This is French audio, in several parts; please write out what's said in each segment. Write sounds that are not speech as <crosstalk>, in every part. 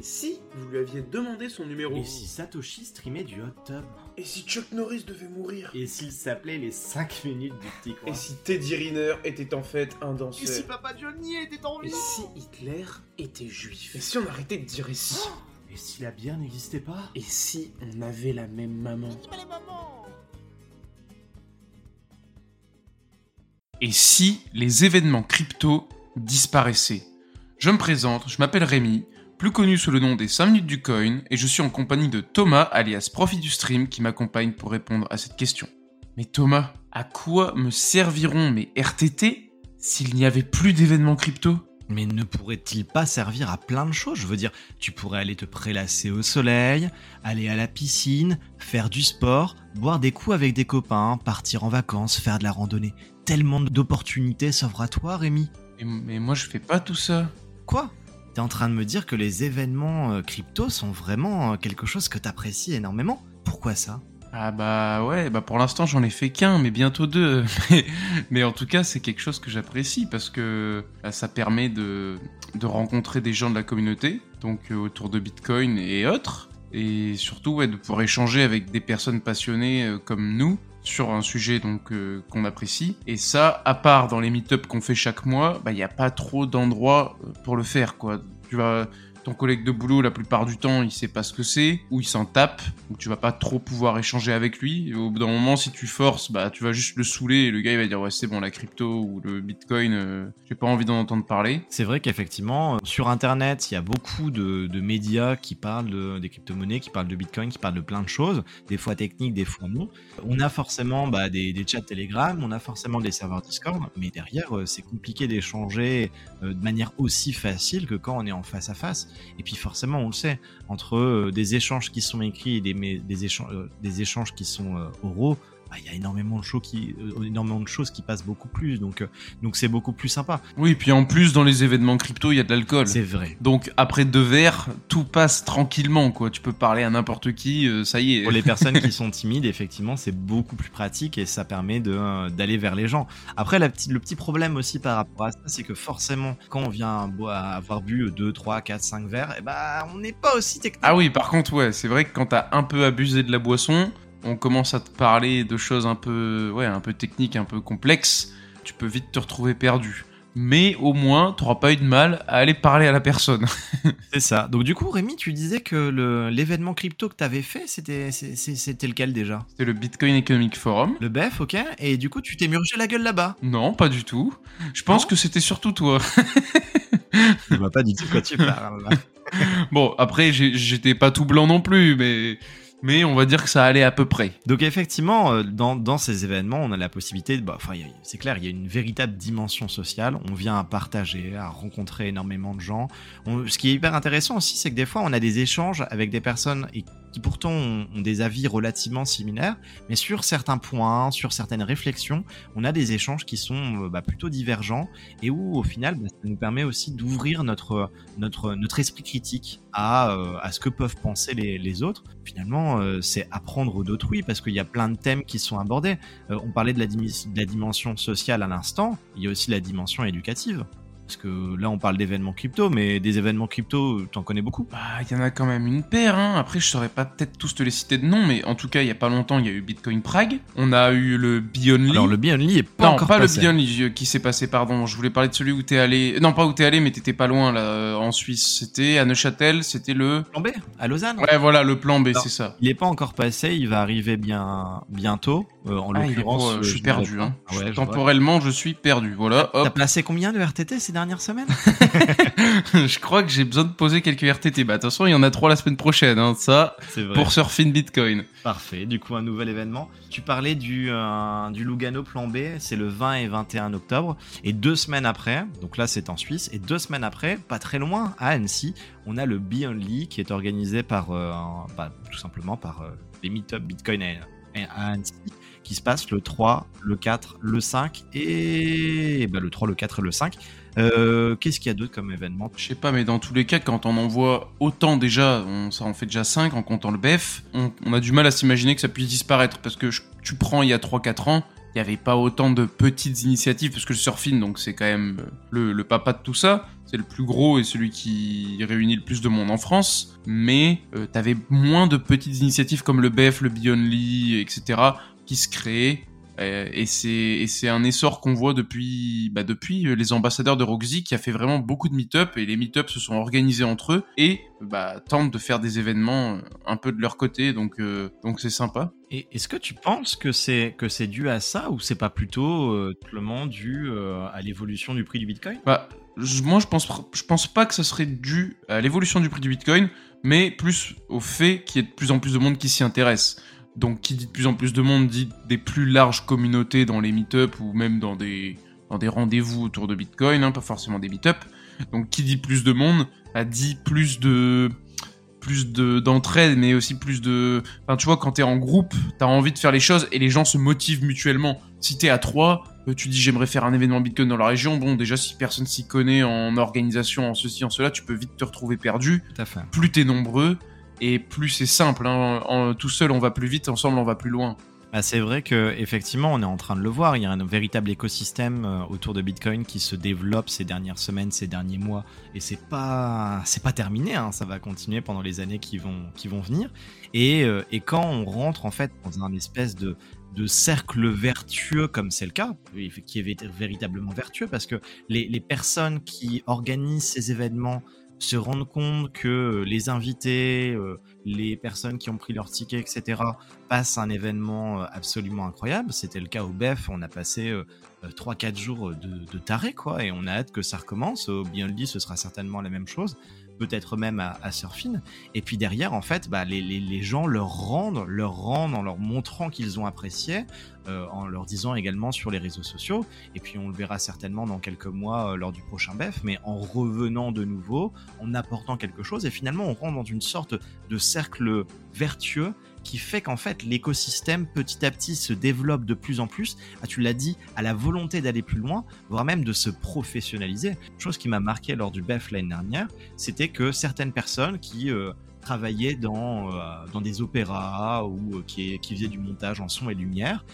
Et si vous lui aviez demandé son numéro Et si Satoshi streamait du hot tub Et si Chuck Norris devait mourir Et s'il s'appelait les 5 minutes du petit coin Et si Teddy Riner était en fait un danseur Et si Papa Johnny était en Et vie si Hitler était juif Et si on arrêtait de dire et si Et si la bière n'existait pas Et si on avait la même maman Et si les événements crypto disparaissaient Je me présente, je m'appelle Rémi, plus connu sous le nom des 5 minutes du coin, et je suis en compagnie de Thomas, alias Profit du Stream, qui m'accompagne pour répondre à cette question. Mais Thomas, à quoi me serviront mes RTT s'il n'y avait plus d'événements crypto? Mais ne pourrait-il pas servir à plein de choses? Je veux dire, tu pourrais aller te prélasser au soleil, aller à la piscine, faire du sport, boire des coups avec des copains, partir en vacances, faire de la randonnée. Tellement d'opportunités s'offrent à toi, Rémi. mais, mais moi je fais pas tout ça. Quoi? T'es en train de me dire que les événements euh, crypto sont vraiment euh, quelque chose que t'apprécies énormément. Pourquoi ça? Ah bah ouais, bah pour l'instant j'en ai fait qu'un, mais bientôt deux. <laughs> Mais, en tout cas c'est quelque chose que j'apprécie parce que bah, ça permet de, rencontrer des gens de la communauté, donc euh, autour de Bitcoin et autres, et surtout ouais, de pouvoir échanger avec des personnes passionnées comme nous sur un sujet donc euh, qu'on apprécie. Et ça, à part dans les meet-up qu'on fait chaque mois, bah il n'y a pas trop d'endroits euh, pour le faire quoi. Tu vas ton collègue de boulot, la plupart du temps, il sait pas ce que c'est, ou il s'en tape, ou tu vas pas trop pouvoir échanger avec lui. Et au bout d'un moment, si tu forces, bah, tu vas juste le saouler et le gars, il va dire, ouais, c'est bon, la crypto ou le bitcoin, euh, j'ai pas envie d'en entendre parler. C'est vrai qu'effectivement, euh, sur Internet, il y a beaucoup de, médias qui parlent de- des crypto-monnaies, qui parlent de Bitcoin, qui parlent de plein de choses, des fois techniques, des fois non. On a forcément bah, des, chats Telegram, on a forcément des serveurs Discord, mais derrière, euh, c'est compliqué d'échanger de manière aussi facile que quand on est en face à face. Et puis forcément, on le sait, entre euh, des échanges qui sont écrits et des, euh, des échanges qui sont euh, oraux, bah, il y a énormément de choses qui, euh, énormément de choses qui passent beaucoup plus. Donc, euh, donc c'est beaucoup plus sympa. Oui, puis en plus, dans les événements crypto, il y a de l'alcool. C'est vrai. Donc après deux verres, tout passe tranquillement, quoi. Tu peux parler à n'importe qui, euh, ça y est. Pour les personnes qui <laughs> sont timides, effectivement, c'est beaucoup plus pratique et ça permet d'aller vers les gens. Après, la petite- le petit problème aussi par rapport à ça, c'est que forcément, quand on vient avoir bu 2, 3, 4, 5 verres, eh ben, on n'est pas aussi technique. Ah oui, par contre, ouais, c'est vrai que quand t'as un peu abusé de la boisson, on commence à te parler de choses un peu, ouais, un peu techniques, un peu complexes. Tu peux vite te retrouver perdu. Mais au moins, t'auras pas eu de mal à aller parler à la personne. <laughs> C'est ça. Donc, du coup, Rémi, tu disais que le- l'événement crypto que tu avais fait, c'était, lequel déjà? C'était le Bitcoin Economic Forum. Le BEF, ok Et du coup, tu t'es murgé la gueule là-bas? Non, pas du tout. Je pense Non que c'était surtout toi. <laughs> Je vois pas du tout quoi tu parles. <laughs> bon, après, j'étais pas tout blanc non plus, mais, mais on va dire que ça allait à peu près. Donc effectivement, euh, dans, dans ces événements, on a la possibilité, de, bah, c'est clair, il y a une véritable dimension sociale. On vient à partager, à rencontrer énormément de gens. Ce qui est hyper intéressant aussi, c'est que des fois, on a des échanges avec des personnes et qui pourtant ont, des avis relativement similaires, mais sur certains points, sur certaines réflexions, on a des échanges qui sont euh, bah, plutôt divergents et où au final, bah, ça nous permet aussi d'ouvrir notre, notre, notre esprit critique à, euh, à ce que peuvent penser les, autres. Finalement, euh, c'est apprendre d'autrui parce qu'il y a plein de thèmes qui sont abordés. On parlait de la dimension sociale à l'instant, il y a aussi la dimension éducative. Parce que là, on parle d'événements crypto, mais des événements crypto, t'en connais beaucoup? Bah, il y en a quand même une paire, hein. Après, je saurais pas peut-être tous te les citer de nom, mais en tout cas, il y a pas longtemps, il y a eu Bitcoin Prague. On a eu le Beyondly. Alors, le Only est pas non, encore pas passé. le euh, qui s'est passé, pardon. Je voulais parler de celui où t'es allé. Non, pas où t'es allé, mais t'étais pas loin, là, euh, en Suisse. C'était à Neuchâtel, c'était le. Plan B, à Lausanne? Ouais, voilà, le plan B, c'est ça. Il est pas encore passé, il va arriver bien bientôt. Euh, en Ah, l'occurrence, je suis perdu, hein. ouais. Temporellement, je suis perdu. Voilà, T'as placé combien de RTT ces dernières semaines <laughs> je crois que j'ai besoin de poser quelques RTT. Bah, attention, il y en a trois la semaine prochaine, hein. Ça, C'est vrai. pour Surfing Bitcoin. Parfait, du coup un nouvel événement. Tu parlais du, euh, du Lugano Plan B, c'est le 20 et 21 octobre. Et deux semaines après, donc là c'est en Suisse, et deux semaines après, pas très loin, à Annecy, on a le Be Only qui est organisé par, euh, un- bah, tout simplement par euh, les Meetup Bitcoin à, à Annecy, qui se passe le 3, le 4, le 5 et, bah, le 3, le 4 et le 5. Euh, Qu'est-ce qu'il y a d'autre comme événement? Je sais pas, mais dans tous les cas, quand on en voit autant déjà, ça en fait déjà 5 en comptant le BEF, on, a du mal à s'imaginer que ça puisse disparaître. Parce que tu prends il y a 3-4 ans, il n'y avait pas autant de petites initiatives, parce que le surfing, donc c'est quand même le, papa de tout ça. c'est le plus gros et celui qui réunit le plus de monde en France, mais euh, t'avais moins de petites initiatives comme le BEF, le Beyondly, etc. qui se créaient euh, et c'est un essor qu'on voit depuis bah depuis euh, les ambassadeurs de Roxy qui a fait vraiment beaucoup de meet-up et les meet-up se sont organisés entre eux et bah, tentent de faire des événements euh, un peu de leur côté donc donc c'est sympa. Et est-ce que tu penses que c'est que c'est dû à ça ou c'est pas plutôt euh, simplement dû à l'évolution du prix du Bitcoin? Bah moi je pense je pense pas que ça serait dû à l'évolution du prix du Bitcoin mais plus au fait qu'il y ait de plus en plus de monde qui s'y intéresse. Donc qui dit de plus en plus de monde dit des plus larges communautés dans les meet-up ou même dans des, dans des rendez-vous autour de Bitcoin, hein, pas forcément des meet-up. Donc qui dit plus de monde a dit plus de plus de d'entraide mais aussi plus de enfin tu vois quand t'es en groupe t'as envie de faire les choses et les gens se motivent mutuellement. Si t'es à trois euh, tu dis j'aimerais faire un événement Bitcoin dans la région. Bon déjà si personne s'y connaît en organisation en ceci en cela tu peux vite te retrouver perdu. Plus t'es nombreux et plus c'est simple. Hein. Tout seul, on va plus vite, ensemble, on va plus loin. Bah, c'est vrai que effectivement, on est en train de le voir. Il y a un véritable écosystème euh, autour de Bitcoin qui se développe ces dernières semaines, ces derniers mois, et c'est pas c'est pas terminé. Hein. Ça va continuer pendant les années qui vont qui vont venir. Et, euh, et quand on rentre en fait dans un espèce de de cercle vertueux comme c'est le cas, qui est véritablement vertueux parce que les, les personnes qui organisent ces événements se rendre compte que les invités, euh, les personnes qui ont pris leur ticket, etc., passent un événement euh, absolument incroyable. C'était le cas au BEF, on a passé 3-4 euh, jours de, de taré, quoi, et on a hâte que ça recommence. Au dit, ce sera certainement la même chose peut-être même à, à, Surfing. Et puis derrière, en fait, bah, les, les, les, gens leur rendent, leur rendent en leur montrant qu'ils ont apprécié, euh, en leur disant également sur les réseaux sociaux. Et puis on le verra certainement dans quelques mois euh, lors du prochain BEF, mais en revenant de nouveau, en apportant quelque chose. Et finalement, on rentre dans une sorte de cercle vertueux qui fait qu'en fait l'écosystème petit à petit se développe de plus en plus, ah, tu l'as dit, à la volonté d'aller plus loin, voire même de se professionnaliser. Chose qui m'a marqué lors du BEF l'année dernière, c'était que certaines personnes qui euh, travaillaient dans, euh, dans des opéras ou euh, qui, qui faisaient du montage en son et lumière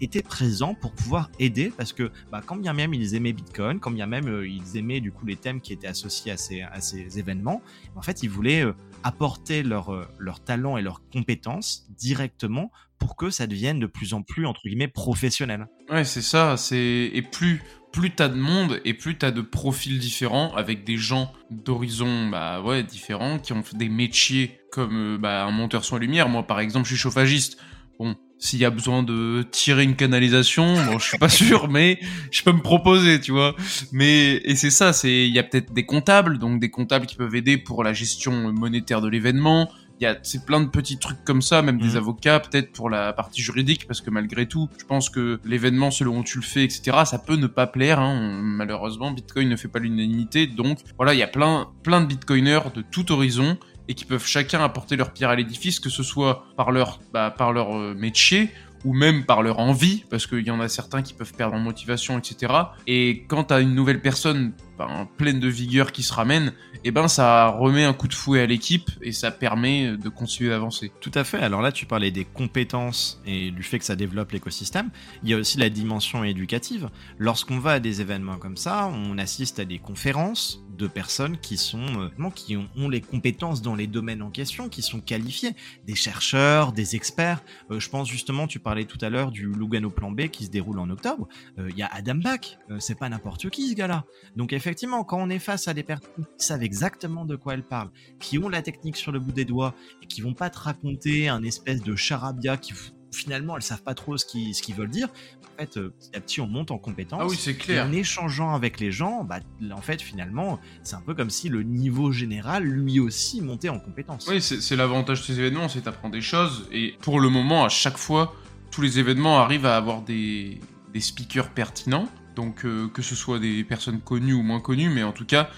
étaient présents pour pouvoir aider parce que bah, quand bien même ils aimaient Bitcoin, quand bien même ils aimaient du coup les thèmes qui étaient associés à ces, à ces événements, en fait ils voulaient apporter leur, euh, leur talent et leurs compétences directement pour que ça devienne de plus en plus, entre guillemets, professionnel. Ouais, c'est ça. C'est Et plus, plus t'as de monde et plus t'as de profils différents avec des gens d'horizons bah, ouais, différents qui ont des métiers comme euh, bah, un monteur son lumière. Moi, par exemple, je suis chauffagiste. Bon, s'il y a besoin de tirer une canalisation, bon, je suis pas <laughs> sûr, mais je peux me proposer, tu vois. Mais et c'est ça, c'est il y a peut-être des comptables, donc des comptables qui peuvent aider pour la gestion monétaire de l'événement. Il y a c'est plein de petits trucs comme ça, même des mhm. avocats peut-être pour la partie juridique, parce que malgré tout, je pense que l'événement selon où tu le fais, etc., ça peut ne pas plaire. Hein. Malheureusement, Bitcoin ne fait pas l'unanimité, donc voilà, il y a plein plein de Bitcoiners de tout horizon et qui peuvent chacun apporter leur pierre à l'édifice, que ce soit par leur, bah, par leur euh, métier ou même par leur envie, parce qu'il y en a certains qui peuvent perdre en motivation, etc. Et quand t'as une nouvelle personne ben, pleine de vigueur qui se ramène, et eh ben ça remet un coup de fouet à l'équipe et ça permet de continuer d'avancer. Tout à fait. Alors là, tu parlais des compétences et du fait que ça développe l'écosystème. Il y a aussi la dimension éducative. Lorsqu'on va à des événements comme ça, on assiste à des conférences de personnes qui sont euh, qui ont, les compétences dans les domaines en question, qui sont qualifiés, des chercheurs, des experts. Euh, je pense justement, tu parlais tout à l'heure du Lugano Plan B qui se déroule en octobre. Euh, il y a Adam Bach, c'est pas n'importe qui ce gars-là. Donc effectivement, quand on est face à des personnes qui savent exactement de quoi elles parlent, qui ont la technique sur le bout des doigts et qui vont pas te raconter un espèce de charabia qui finalement elles savent pas trop ce qu'ils ce qu'ils veulent dire. En fait, euh, petit à petit, on monte en compétence. Ah oui, c'est clair. Et en échangeant avec les gens, bah, en fait, finalement, c'est un peu comme si le niveau général, lui aussi, montait en compétence. Oui, c'est l'avantage de ces événements, c'est d'apprendre des choses. Et pour le moment, à chaque fois, tous les événements arrivent à avoir des, des speakers pertinents. Donc euh, que ce soit des personnes connues ou moins connues, mais en tout cas,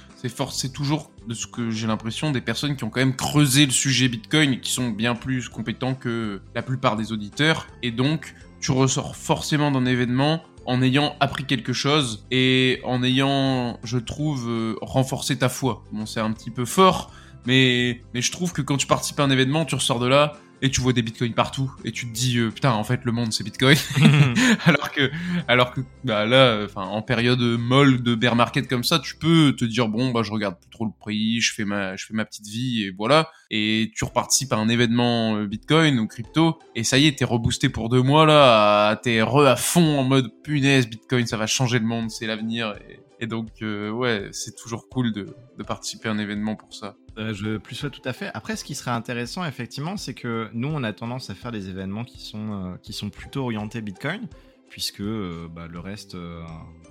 c'est toujours de ce que j'ai l'impression des personnes qui ont quand même creusé le sujet Bitcoin qui sont bien plus compétents que la plupart des auditeurs. Et donc, tu ressors forcément d'un événement en ayant appris quelque chose et en ayant, je trouve, euh, renforcé ta foi. Bon, c'est un petit peu fort, mais, mais je trouve que quand tu participes à un événement, tu ressors de là et tu vois des bitcoins partout et tu te dis euh, putain en fait le monde c'est bitcoin. <laughs> <laughs> Alors que alors que bah là enfin en période molle de bear market comme ça tu peux te dire bon bah je regarde plus trop le prix je fais ma je fais ma petite vie et voilà. Et tu reparticipes à un événement euh, bitcoin ou crypto et ça y est t'es reboosté pour deux mois là t'es re à fond en mode punaise bitcoin ça va changer le monde c'est l'avenir. Et, et donc euh, ouais c'est toujours cool de, de participer à un événement pour ça euh, je plus sois tout à fait. Après, ce qui serait intéressant, effectivement, c'est que nous, on a tendance à faire des événements qui sont, euh, qui sont plutôt orientés Bitcoin, puisque euh, bah, le reste,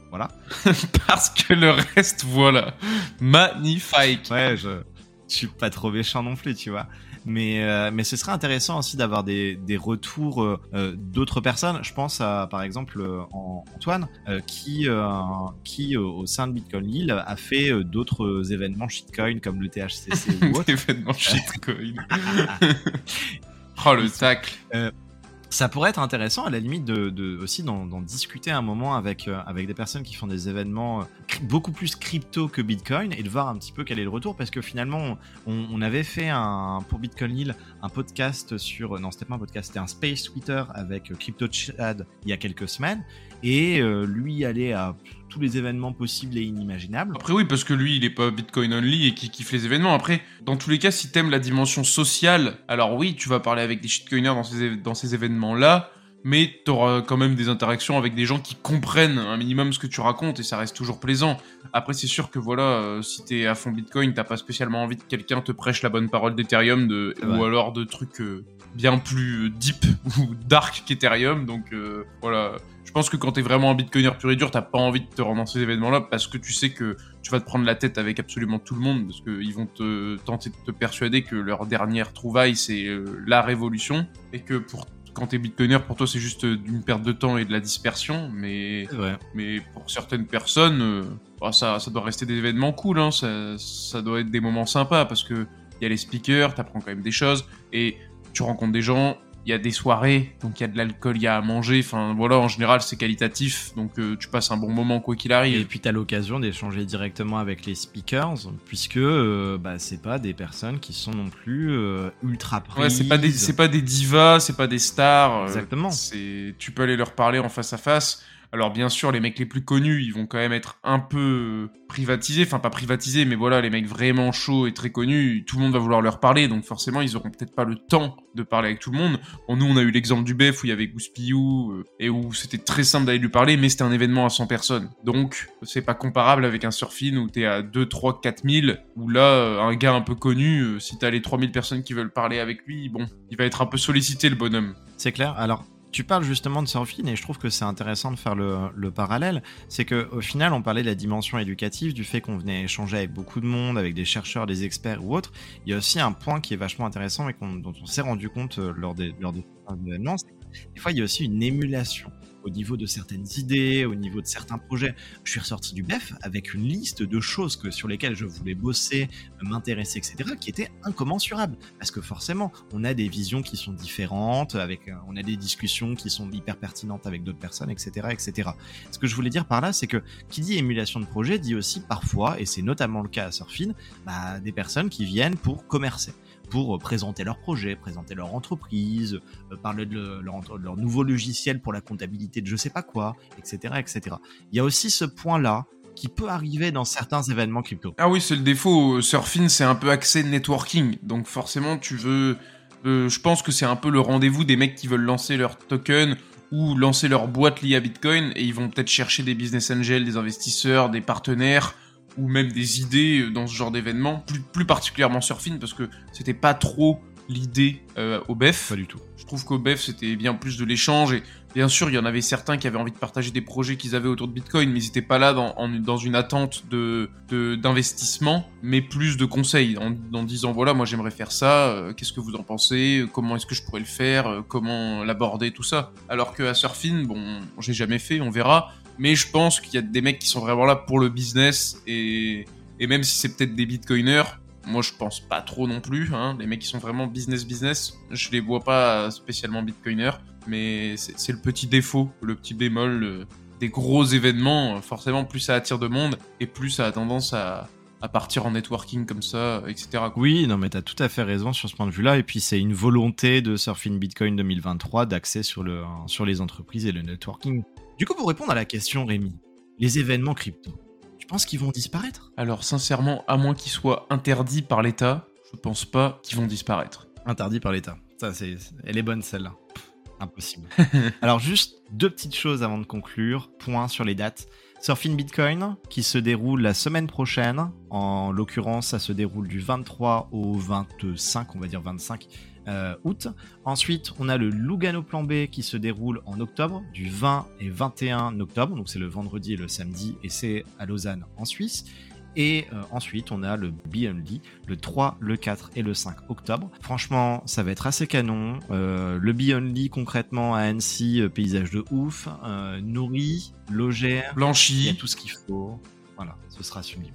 voilà. <laughs> Parce que le reste, voilà. Magnifique. Ouais, je, je suis pas trop méchant non plus, tu vois. Mais, euh, mais ce serait intéressant aussi d'avoir des, des retours euh, euh d'autres personnes. Je pense à, par exemple, euh, Antoine, qui, qui au sein de Bitcoin Lille, a fait d'autres événements shitcoin comme le THCC ou <laughs> autre. événements shitcoin. <laughs> oh, le tacle ça pourrait être intéressant à la limite de, aussi d'en discuter un moment avec euh, avec des personnes qui font des événements euh, beaucoup plus crypto que Bitcoin et de voir un petit peu quel est le retour. Parce que finalement on, avait fait un pour Bitcoin Lille un podcast sur non c'était pas un podcast c'était un space Twitter avec euh, Crypto Chad il y a quelques semaines. Et lui allait à tous les événements possibles et inimaginables. Après oui, parce que lui, il est pas Bitcoin only et qui kiffe les événements. Après, dans tous les cas, si t'aimes la dimension sociale, alors oui, tu vas parler avec des shitcoiners dans ces, dans ces événements-là, mais t'auras quand même des interactions avec des gens qui comprennent un minimum ce que tu racontes et ça reste toujours plaisant. Après, c'est sûr que voilà, euh, si t'es à fond Bitcoin, t'as pas spécialement envie que quelqu'un te prêche la bonne parole d'Ethereum de, ou alors de trucs euh, bien plus deep <laughs> ou dark qu'Ethereum. Donc euh, voilà, je pense que quand t'es vraiment un bitcoiner pur et dur, t'as pas envie de te rendre dans ces événements-là parce que tu sais que tu vas te prendre la tête avec absolument tout le monde parce qu'ils vont te tenter de te persuader que leur dernière trouvaille c'est euh, la révolution et que pour quand t'es bitcoiner, pour toi c'est juste une perte de temps et de la dispersion, mais mais pour certaines personnes, euh, bah, ça ça doit rester des événements cool, hein, ça, ça doit être des moments sympas parce que il y a les speakers, t'apprends quand même des choses et tu rencontres des gens, il y a des soirées, donc il y a de l'alcool, il y a à manger. Enfin voilà, en général c'est qualitatif, donc euh, tu passes un bon moment quoi qu'il arrive. Et puis tu as l'occasion d'échanger directement avec les speakers, puisque euh, bah, c'est pas des personnes qui sont non plus euh, ultra prises. Ouais, c'est pas des c'est pas des divas, c'est pas des stars. Exactement. c'est tu peux aller leur parler en face à face. Alors bien sûr, les mecs les plus connus, ils vont quand même être un peu privatisés, enfin pas privatisés, mais voilà, les mecs vraiment chauds et très connus, tout le monde va vouloir leur parler, donc forcément, ils auront peut-être pas le temps de parler avec tout le monde. Bon, nous, on a eu l'exemple du BEF où il y avait Gouspillou, euh, et où c'était très simple d'aller lui parler, mais c'était un événement à 100 personnes. Donc, c'est pas comparable avec un surfing où t'es à 2, 3, 4 000, où là, euh, un gars un peu connu, euh, si t'as les 3000 personnes qui veulent parler avec lui, bon, il va être un peu sollicité, le bonhomme. C'est clair. Alors, tu parles justement de surfing et je trouve que c'est intéressant de faire le, parallèle. C'est que au final, on parlait de la dimension éducative, du fait qu'on venait échanger avec beaucoup de monde, avec des chercheurs, des experts ou autres. Il y a aussi un point qui est vachement intéressant et dont on s'est rendu compte euh, lors des, lors des événements. Des fois, il y a aussi une émulation au niveau de certaines idées, au niveau de certains projets. Je suis ressorti du BEF avec une liste de choses que, sur lesquelles je voulais bosser, m'intéresser, etc., qui étaient incommensurables. Parce que forcément, on a des visions qui sont différentes, avec, euh, on a des discussions qui sont hyper pertinentes avec d'autres personnes, etc., etc. Ce que je voulais dire par là, c'est que qui dit émulation de projet dit aussi parfois, et c'est notamment le cas à Surfin, bah, des personnes qui viennent pour commercer pour présenter leur projet, présenter leur entreprise, euh, parler de leur, nouveau logiciel pour la comptabilité de je sais pas quoi, etc., etc. Il y a aussi ce point-là qui peut arriver dans certains événements crypto. Ah oui, c'est le défaut. Surfing, c'est un peu axé networking. Donc forcément, tu veux... Euh, je pense que c'est un peu le rendez-vous des mecs qui veulent lancer leur token ou lancer leur boîte liée à Bitcoin et ils vont peut-être chercher des business angels, des investisseurs, des partenaires ou même des idées euh, dans ce genre d'événement, plus, plus particulièrement Surfing, parce que c'était pas trop l'idée euh, au BEF. Pas du tout. Je trouve qu'au BEF, c'était bien plus de l'échange. Et bien sûr, il y en avait certains qui avaient envie de partager des projets qu'ils avaient autour de Bitcoin, mais ils n'étaient pas là dans, dans une attente de d'investissement, mais plus de conseils, en, en disant voilà, moi j'aimerais faire ça, euh, qu'est-ce que vous en pensez, comment est-ce que je pourrais le faire, comment l'aborder, tout ça. Alors que à Surfing, bon, j'ai jamais fait, on verra mais je pense qu'il y a des mecs qui sont vraiment là pour le business et, même si c'est peut-être des bitcoiners, moi je pense pas trop non plus. Hein. Les mecs qui sont vraiment business business, je les vois pas spécialement bitcoiners, mais c'est le petit défaut, le petit bémol des gros événements. Forcément, plus ça attire de monde et plus ça a tendance à, partir en networking comme ça, etc. Oui, non, mais t'as tout à fait raison sur ce point de vue-là. Et puis, c'est une volonté de Surfing Bitcoin 2023 d'accès sur, le, sur les entreprises et le networking. Du coup, pour répondre à la question, Rémi, les événements crypto, tu penses qu'ils vont disparaître? Alors sincèrement, à moins qu'ils soient interdits par l'État, je pense pas qu'ils vont disparaître. Interdit par l'État. Ça, c'est, elle est bonne celle-là. Pff, Impossible. <laughs> Alors juste deux petites choses avant de conclure. Point sur les dates. Surfing Bitcoin qui se déroule la semaine prochaine. En l'occurrence, ça se déroule du 23 au 25, on va dire 25 euh, août. Ensuite, on a le Lugano Plan B qui se déroule en octobre, du 20 et 21 octobre. Donc c'est le vendredi et le samedi, et c'est à Lausanne en Suisse. Et euh, ensuite, on a le B-Only, le 3, le 4 et le 5 octobre. Franchement, ça va être assez canon. Euh, le B-Only, concrètement, à Annecy, euh, paysage de ouf, nourri, logé, il y a Blanchi, tout ce qu'il faut. Voilà, ce sera sublime.